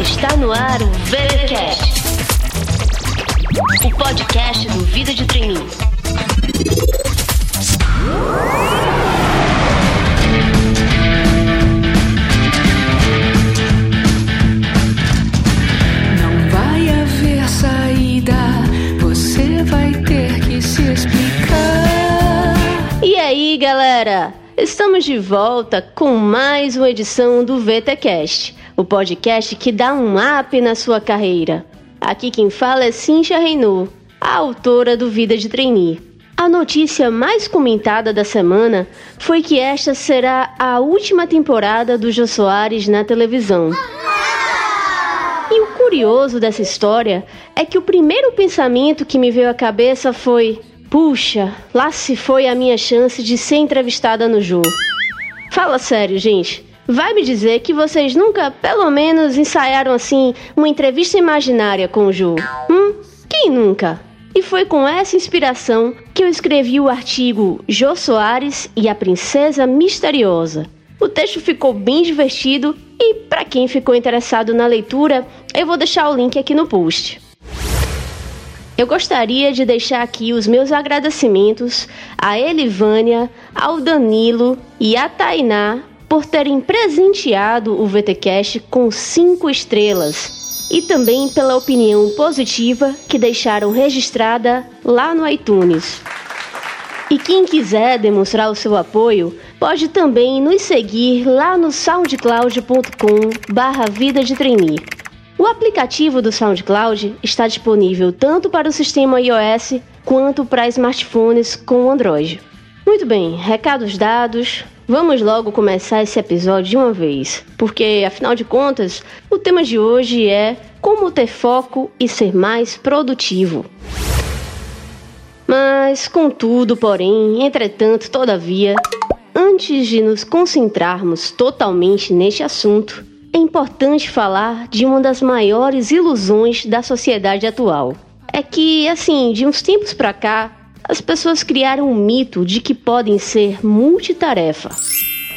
Está no ar o VeraCast, o podcast do Vida de Treininho. Estamos de volta com mais uma edição do VTcast, o podcast que dá um up na sua carreira. Aqui quem fala é Cintia Reinu, a autora do Vida de Trainee. A notícia mais comentada da semana foi que esta será a última temporada do Jô Soares na televisão. E o curioso dessa história é que o primeiro pensamento que me veio à cabeça foi: puxa, lá se foi a minha chance de ser entrevistada no Jô. Fala sério, gente. Vai me dizer que vocês nunca, pelo menos, ensaiaram assim uma entrevista imaginária com o Jô? Hum? Quem nunca? E foi com essa inspiração que eu escrevi o artigo Jô Soares e a Princesa Misteriosa. O texto ficou bem divertido e, para quem ficou interessado na leitura, eu vou deixar o link aqui no post. Eu gostaria de deixar aqui os meus agradecimentos a Elivânia, ao Danilo e a Tainá por terem presenteado o VTcast com cinco estrelas e também pela opinião positiva que deixaram registrada lá no iTunes. E quem quiser demonstrar o seu apoio, pode também nos seguir lá no soundcloud.com barra vida de. O aplicativo do SoundCloud está disponível tanto para o sistema iOS quanto para smartphones com Android. Muito bem, recados dados, vamos logo começar esse episódio de uma vez, porque afinal de contas, o tema de hoje é como ter foco e ser mais produtivo. Mas, contudo, porém, entretanto, todavia, antes de nos concentrarmos totalmente neste assunto, é importante falar de uma das maiores ilusões da sociedade atual. É que, assim, de uns tempos pra cá, as pessoas criaram um mito de que podem ser multitarefa.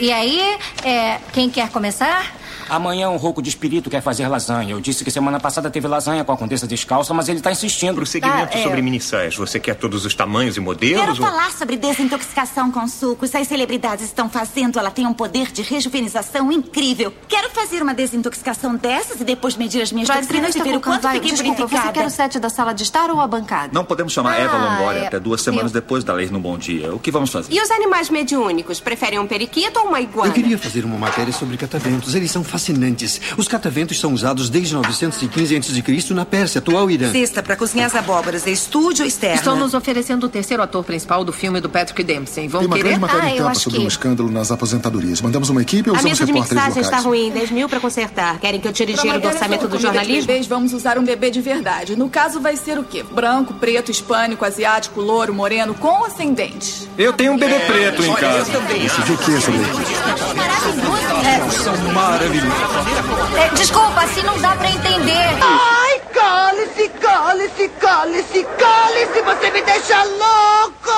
E aí, é, quem quer começar? Amanhã um rouco de espírito quer fazer lasanha. Eu disse que semana passada teve lasanha com a condessa descalça, mas ele tá insistindo. Prosseguimento Ah, é. sobre minissaias. Você quer todos os tamanhos e Quero modelos? ou- falar sobre desintoxicação com sucos. As celebridades estão fazendo. Ela tem um poder de rejuvenização incrível. Quero fazer uma desintoxicação dessas e depois medir as minhas toxinas e ver o quanto fiquei Desculpa, você quer o set da sala de estar ou a bancada? Não podemos chamar Eva Ah, Longoria é. até duas semanas Eu- depois da lei no Bom Dia. O que vamos fazer? E os animais mediúnicos? Preferem um periquito ou uma iguana? Eu queria fazer uma matéria sobre cataventos. Eles são fascinantes. Os cataventos são usados desde 915 a.C. na Pérsia, atual Irã. Cesta para cozinhar as abóboras. É estúdio externo. Estão nos oferecendo o terceiro ator principal do filme do Patrick Dempsey. Vão Tem uma querer? grande matéria Ah, em capa sobre que- um escândalo nas aposentadorias. Mandamos uma equipe ou A usamos mesa de repórteres mixagem está locais? ruim. 10 mil para consertar. Querem que eu tire dinheiro do orçamento do jornalismo? Bebês, vamos usar um bebê de verdade. No caso, vai ser o quê? Branco, preto, hispânico, asiático, louro, moreno, com ou sem dentes? Eu tenho um bebê preto em casa. Decidiu o que sobre a É, desculpa, assim não dá pra entender. Ai, cale-se, cale-se, cale-se, cale-se. Você me deixa louco!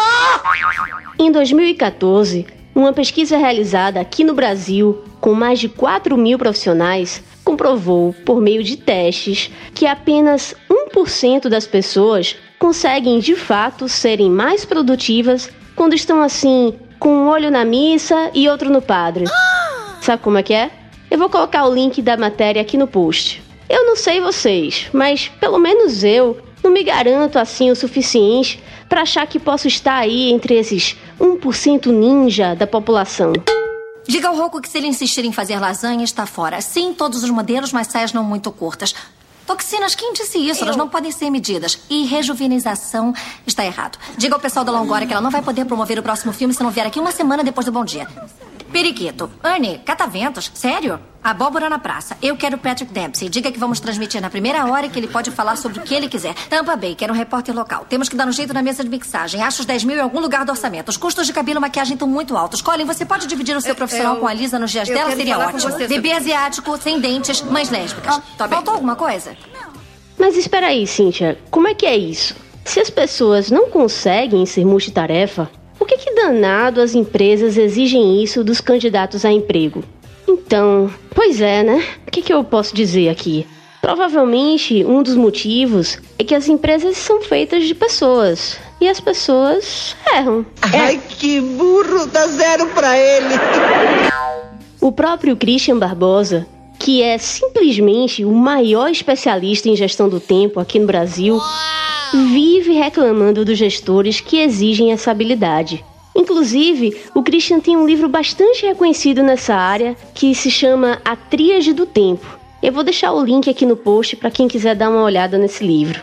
Em 2014, uma pesquisa realizada aqui no Brasil com mais de 4 mil profissionais comprovou, por meio de testes, que apenas 1% das pessoas conseguem de fato serem mais produtivas quando estão assim, com um olho na missa e outro no padre. Sabe como é que é? Eu vou colocar o link da matéria aqui no post. Eu não sei vocês, mas pelo menos eu não me garanto assim o suficiente para achar que posso estar aí entre esses 1% ninja da população. Diga ao Rocco que se ele insistir em fazer lasanha, está fora. Sim, todos os modelos, mas saias não muito curtas. Toxinas, quem disse isso? Elas não podem ser medidas. E rejuvenização está errado. Diga ao pessoal da Longoria que ela não vai poder promover o próximo filme se não vier aqui uma semana depois do Bom Dia. Periquito. Anne, cataventos. Sério? Abóbora na praça. Eu quero Patrick Dempsey. Diga que vamos transmitir na primeira hora e que ele pode falar sobre o que ele quiser. Tampa Bay, quero um repórter local. Temos que dar um jeito na mesa de mixagem. Acho os 10 mil em algum lugar do orçamento. Os custos de cabelo e maquiagem estão muito altos. Colin, você pode dividir o seu profissional eu- com a Lisa nos dias dela? Seria ótimo. você Bebê asiático, sem dentes, mães lésbicas. tá bem. Faltou alguma coisa? Mas espera aí, Cíntia, como é que é isso? Se as pessoas não conseguem ser multitarefa, que, que danado as empresas exigem isso dos candidatos a emprego? Então, pois é, né? O que, que eu posso dizer aqui? Provavelmente um dos motivos é que as empresas são feitas de pessoas e as pessoas erram. Ai, que burro! Dá zero pra ele! O próprio Christian Barbosa, que é simplesmente o maior especialista em gestão do tempo aqui no Brasil, vive reclamando dos gestores que exigem essa habilidade. Inclusive, o Christian tem um livro bastante reconhecido nessa área que se chama A Tríade do Tempo. Eu vou deixar o link aqui no post para quem quiser dar uma olhada nesse livro.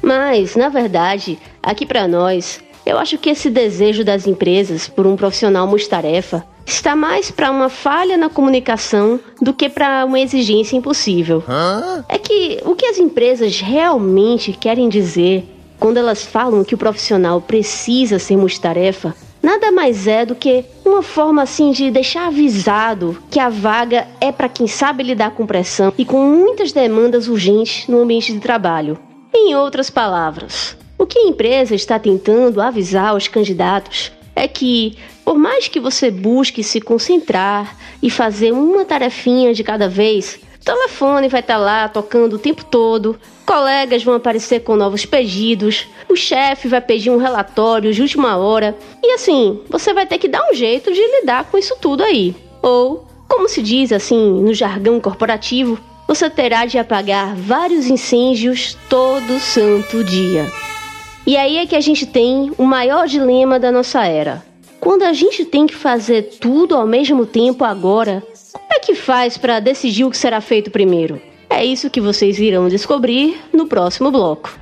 Mas, na verdade, aqui para nós, eu acho que esse desejo das empresas por um profissional multitarefa está mais para uma falha na comunicação do que para uma exigência impossível. Hã? É que o que as empresas realmente querem dizer quando elas falam que o profissional precisa ser multitarefa nada mais é do que uma forma assim de deixar avisado que a vaga é para quem sabe lidar com pressão e com muitas demandas urgentes no ambiente de trabalho. Em outras palavras, o que a empresa está tentando avisar aos candidatos é que, por mais que você busque se concentrar e fazer uma tarefinha de cada vez, o telefone vai estar lá tocando o tempo todo, colegas vão aparecer com novos pedidos, o chefe vai pedir um relatório de última hora e assim, você vai ter que dar um jeito de lidar com isso tudo aí. Ou, como se diz assim no jargão corporativo, você terá de apagar vários incêndios todo santo dia. E aí é que a gente tem o maior dilema da nossa era. Quando a gente tem que fazer tudo ao mesmo tempo agora, como é que faz para decidir o que será feito primeiro? É isso que vocês irão descobrir no próximo bloco.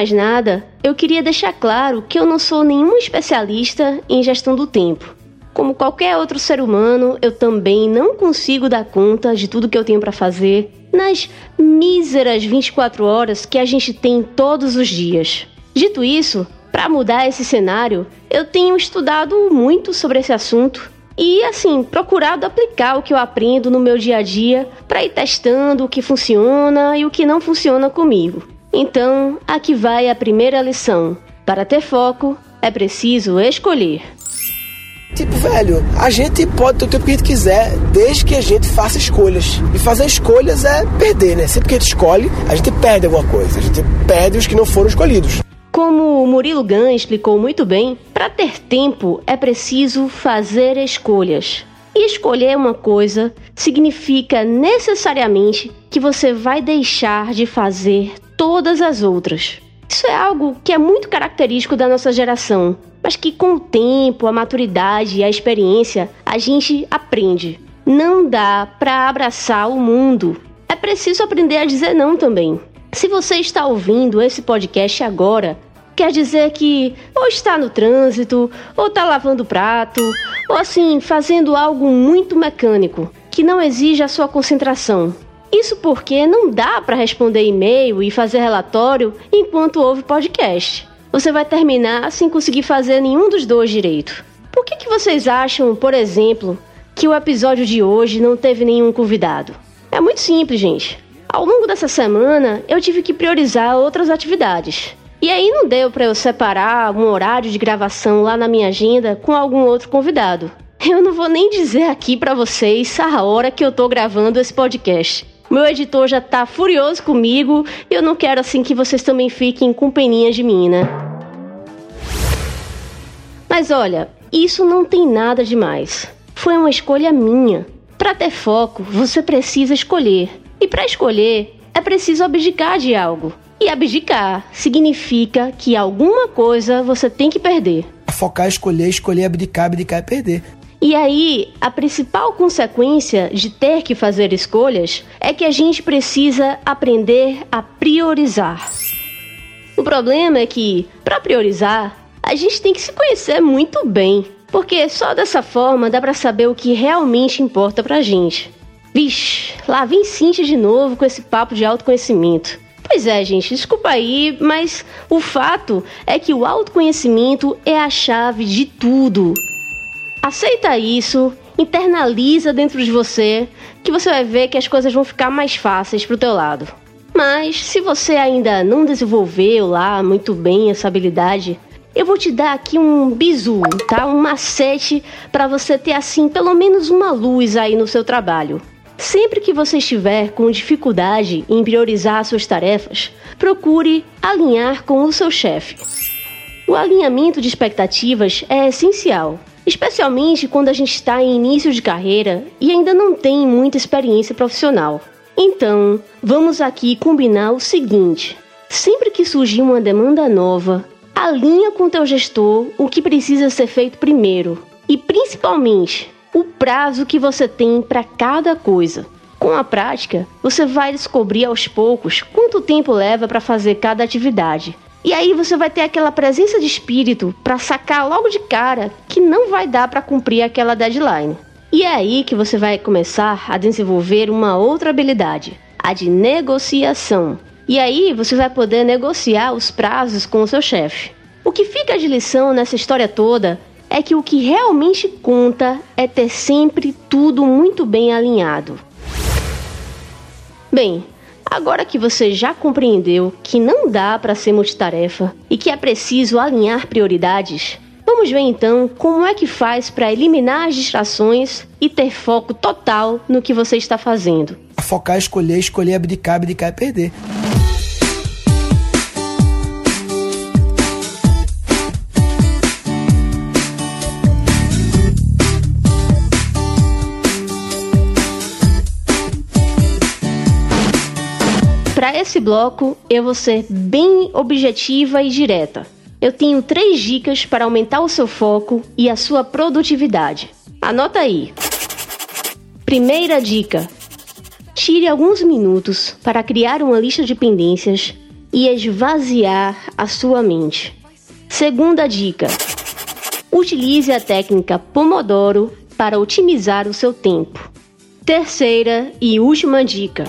Mais nada, eu queria deixar claro que eu não sou nenhum especialista em gestão do tempo. Como qualquer outro ser humano, eu também não consigo dar conta de tudo que eu tenho para fazer nas míseras 24 horas que a gente tem todos os dias. Dito isso, para mudar esse cenário, eu tenho estudado muito sobre esse assunto e assim, procurado aplicar o que eu aprendo no meu dia a dia para ir testando o que funciona e o que não funciona comigo. Então, aqui vai a primeira lição. Para ter foco, é preciso escolher. Tipo, velho, a gente pode ter o tempo que a gente quiser, desde que a gente faça escolhas. E fazer escolhas é perder, né? Sempre que a gente escolhe, a gente perde alguma coisa. A gente perde os que não foram escolhidos. Como o Murilo Gun explicou muito bem, para ter tempo é preciso fazer escolhas. E escolher uma coisa significa necessariamente que você vai deixar de fazer todas as outras. Isso é algo que é muito característico da nossa geração, mas que com o tempo, a maturidade e a experiência, a gente aprende. Não dá para abraçar o mundo. É preciso aprender a dizer não também. Se você está ouvindo esse podcast agora, quer dizer que ou está no trânsito, ou está lavando prato, ou assim, fazendo algo muito mecânico, que não exige a sua concentração. Isso porque não dá para responder e-mail e fazer relatório enquanto ouve podcast. Você vai terminar sem conseguir fazer nenhum dos dois direito. Por que, que vocês acham, por exemplo, que o episódio de hoje não teve nenhum convidado? É muito simples, gente. Ao longo dessa semana, eu tive que priorizar outras atividades. E aí não deu para eu separar um horário de gravação lá na minha agenda com algum outro convidado. Eu não vou nem dizer aqui para vocês a hora que eu tô gravando esse podcast. Meu editor já tá furioso comigo e eu não quero assim que vocês também fiquem com peninha de mim, né? Mas olha, isso não tem nada demais. Foi uma escolha minha. Para ter foco, você precisa escolher. E para escolher, é preciso abdicar de algo. E abdicar significa que alguma coisa você tem que perder. Focar, escolher, escolher, abdicar, abdicar é perder. E aí, a principal consequência de ter que fazer escolhas é que a gente precisa aprender a priorizar. O problema é que, para priorizar, a gente tem que se conhecer muito bem, porque só dessa forma dá para saber o que realmente importa pra gente. Vixe, lá vem Cintia de novo com esse papo de autoconhecimento. Pois é, gente, desculpa aí, mas o fato é que o autoconhecimento é a chave de tudo. Aceita isso, internaliza dentro de você, que você vai ver que as coisas vão ficar mais fáceis pro teu lado. Mas se você ainda não desenvolveu lá muito bem essa habilidade, eu vou te dar aqui um bizu, tá? Um macete para você ter assim pelo menos uma luz aí no seu trabalho. Sempre que você estiver com dificuldade em priorizar suas tarefas, procure alinhar com o seu chefe. O alinhamento de expectativas é essencial, especialmente quando a gente está em início de carreira e ainda não tem muita experiência profissional. Então, vamos aqui combinar o seguinte: sempre que surgir uma demanda nova, alinha com teu gestor o que precisa ser feito primeiro e principalmente o prazo que você tem para cada coisa. Com a prática, você vai descobrir aos poucos quanto tempo leva para fazer cada atividade. E aí você vai ter aquela presença de espírito para sacar logo de cara que não vai dar para cumprir aquela deadline. E é aí que você vai começar a desenvolver uma outra habilidade, a de negociação. E aí você vai poder negociar os prazos com o seu chefe. O que fica de lição nessa história toda é que o que realmente conta é ter sempre tudo muito bem alinhado. Bem, agora que você já compreendeu que não dá para ser multitarefa e que é preciso alinhar prioridades, vamos ver então como é que faz para eliminar as distrações e ter foco total no que você está fazendo. Focar, escolher, escolher, abdicar, abdicar e perder. Para esse bloco, eu vou ser bem objetiva e direta. Eu tenho três dicas para aumentar o seu foco e a sua produtividade. Anota aí. Primeira dica: tire alguns minutos para criar uma lista de pendências e esvaziar a sua mente. Segunda dica: utilize a técnica Pomodoro para otimizar o seu tempo. Terceira e última dica: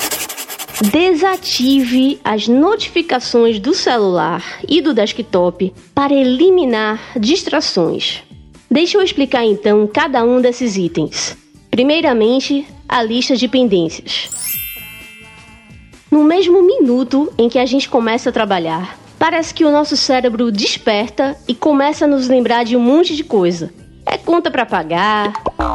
Desative as notificações do celular e do desktop para eliminar distrações. Deixa eu explicar então cada um desses itens. Primeiramente, a lista de pendências. No mesmo minuto em que a gente começa a trabalhar, parece que o nosso cérebro desperta e começa a nos lembrar de um monte de coisa. É conta para pagar,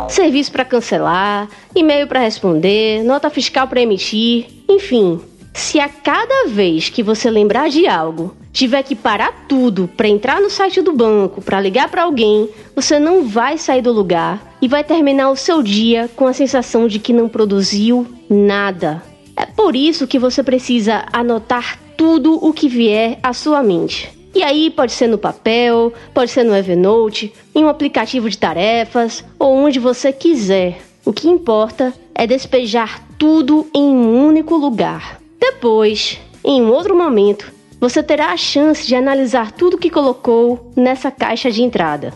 serviço para cancelar, e-mail para responder, nota fiscal para emitir, enfim. Se a cada vez que você lembrar de algo, tiver que parar tudo para entrar no site do banco, para ligar para alguém, você não vai sair do lugar e vai terminar o seu dia com a sensação de que não produziu nada. É por isso que você precisa anotar tudo o que vier à sua mente. E aí pode ser no papel, pode ser no Evernote, em um aplicativo de tarefas ou onde você quiser. O que importa é despejar tudo em um único lugar. Depois, em um outro momento, você terá a chance de analisar tudo que colocou nessa caixa de entrada.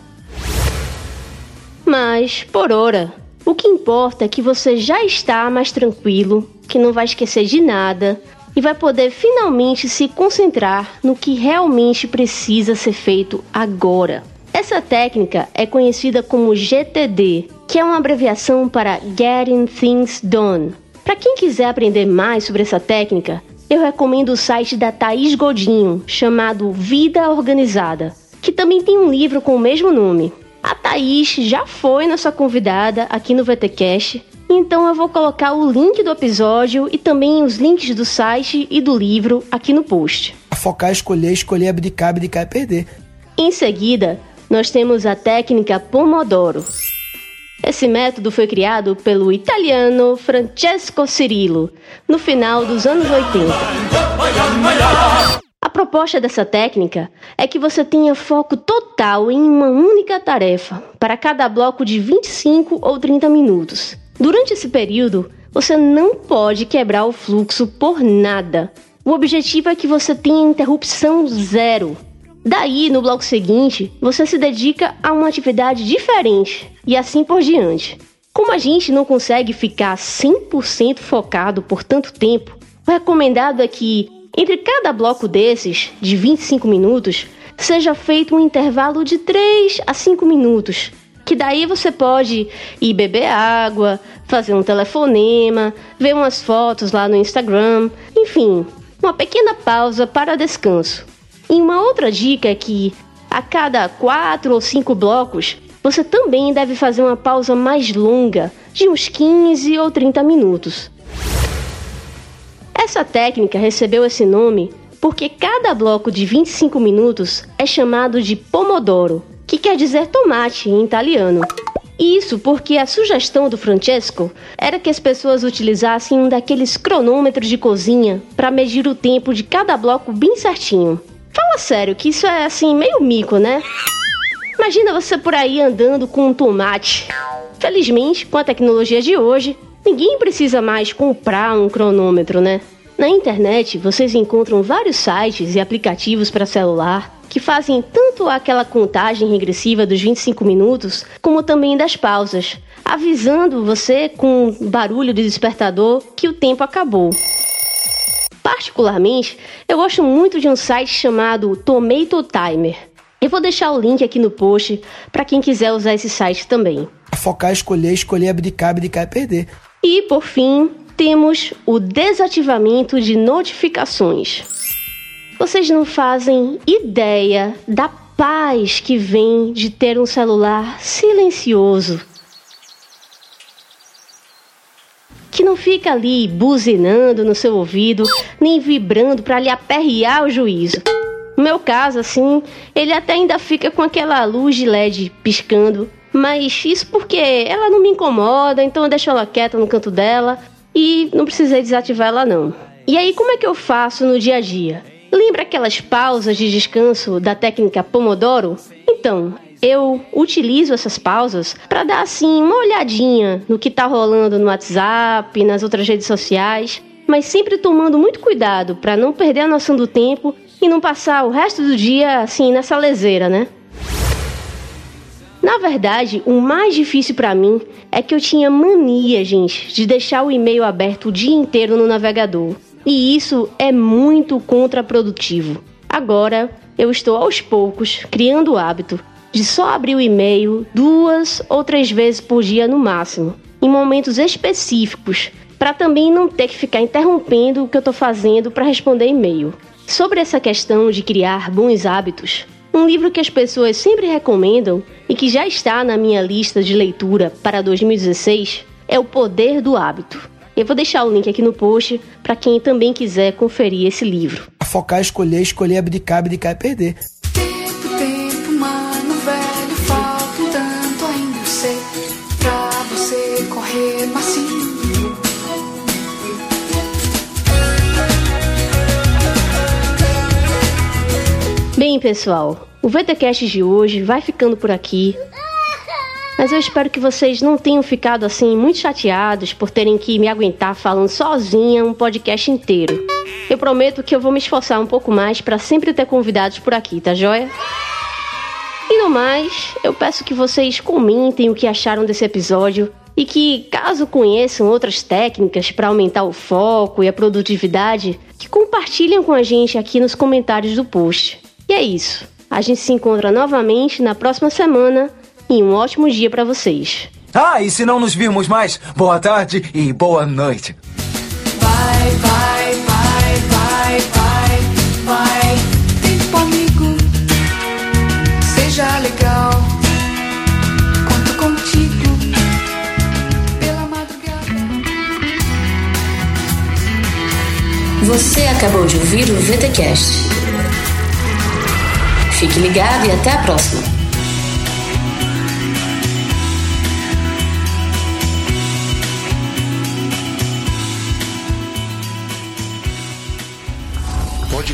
Mas, por hora, o que importa é que você já está mais tranquilo, que não vai esquecer de nada e vai poder finalmente se concentrar no que realmente precisa ser feito agora. Essa técnica é conhecida como GTD, que é uma abreviação para Getting Things Done. Para quem quiser aprender mais sobre essa técnica, eu recomendo o site da Thaís Godinho, chamado Vida Organizada, que também tem um livro com o mesmo nome. A Thaís já foi nossa convidada aqui no VTCast, então eu vou colocar o link do episódio e também os links do site e do livro aqui no post. Focar, escolher, escolher, abdicar, abdicar e perder. Em seguida, nós temos a técnica Pomodoro. Esse método foi criado pelo italiano Francesco Cirillo no final dos anos 80. A proposta dessa técnica é que você tenha foco total em uma única tarefa para cada bloco de 25 ou 30 minutos. Durante esse período, você não pode quebrar o fluxo por nada. O objetivo é que você tenha interrupção zero. Daí, no bloco seguinte, você se dedica a uma atividade diferente e assim por diante. Como a gente não consegue ficar 100% focado por tanto tempo, o recomendado é que entre cada bloco desses, de 25 minutos, seja feito um intervalo de 3 a 5 minutos. Que daí você pode ir beber água, fazer um telefonema, ver umas fotos lá no Instagram, enfim, uma pequena pausa para descanso. E uma outra dica é que a cada quatro ou cinco blocos você também deve fazer uma pausa mais longa, de uns 15 ou 30 minutos. Essa técnica recebeu esse nome porque cada bloco de 25 minutos é chamado de pomodoro, que quer dizer tomate em italiano. Isso porque a sugestão do Francesco era que as pessoas utilizassem um daqueles cronômetros de cozinha para medir o tempo de cada bloco bem certinho. Fala sério, que isso é assim meio mico, né? Imagina você por aí andando com um tomate. Felizmente, com a tecnologia de hoje, ninguém precisa mais comprar um cronômetro, né? Na internet, vocês encontram vários sites e aplicativos para celular que fazem tanto aquela contagem regressiva dos 25 minutos, como também das pausas, avisando você com barulho de despertador que o tempo acabou. Particularmente, eu gosto muito de um site chamado Tomato Timer. Eu vou deixar o link aqui no post para quem quiser usar esse site também. Focar, escolher, escolher, abdicar, abdicar e perder. E por fim, temos o desativamento de notificações. Vocês não fazem ideia da paz que vem de ter um celular silencioso. Que não fica ali buzinando no seu ouvido, nem vibrando para lhe aperrear o juízo. No meu caso, assim, ele até ainda fica com aquela luz de LED piscando, mas isso porque ela não me incomoda, então eu deixo ela quieta no canto dela e não precisei desativar ela não. E aí como é que eu faço no dia a dia? Lembra aquelas pausas de descanso da técnica Pomodoro? Então, eu utilizo essas pausas para dar assim uma olhadinha no que está rolando no WhatsApp, nas outras redes sociais, mas sempre tomando muito cuidado para não perder a noção do tempo e não passar o resto do dia assim nessa leseira, né? Na verdade, o mais difícil para mim é que eu tinha mania, gente, de deixar o e-mail aberto o dia inteiro no navegador. E isso é muito contraprodutivo. Agora, eu estou aos poucos criando o hábito de só abrir o e-mail duas ou três vezes por dia no máximo, em momentos específicos, para também não ter que ficar interrompendo o que eu estou fazendo para responder e-mail. Sobre essa questão de criar bons hábitos, um livro que as pessoas sempre recomendam e que já está na minha lista de leitura para 2016 é O Poder do Hábito. Eu vou deixar o link aqui no post para quem também quiser conferir esse livro. Focar, escolher, escolher, abdicar, abdicar e perder. Tempo, tempo, mano, velho, falta um tanto ainda eu sei pra você correr macio. Bem, pessoal, o VTcast de hoje vai ficando por aqui. Mas eu espero que vocês não tenham ficado assim muito chateados por terem que me aguentar falando sozinha um podcast inteiro. Eu prometo que eu vou me esforçar um pouco mais para sempre ter convidados por aqui, tá joia? E no mais, eu peço que vocês comentem o que acharam desse episódio e que, caso conheçam outras técnicas para aumentar o foco e a produtividade, que compartilhem com a gente aqui nos comentários do post. E é isso. A gente se encontra novamente na próxima semana e um ótimo dia para vocês. Ah, e se não nos virmos mais, boa tarde e boa noite. Vai, vai, vai, vai, vai, vai. Tempo amigo, seja legal. Conto contigo pela madrugada. Você acabou de ouvir o VTcast. Fique ligado e até a próxima.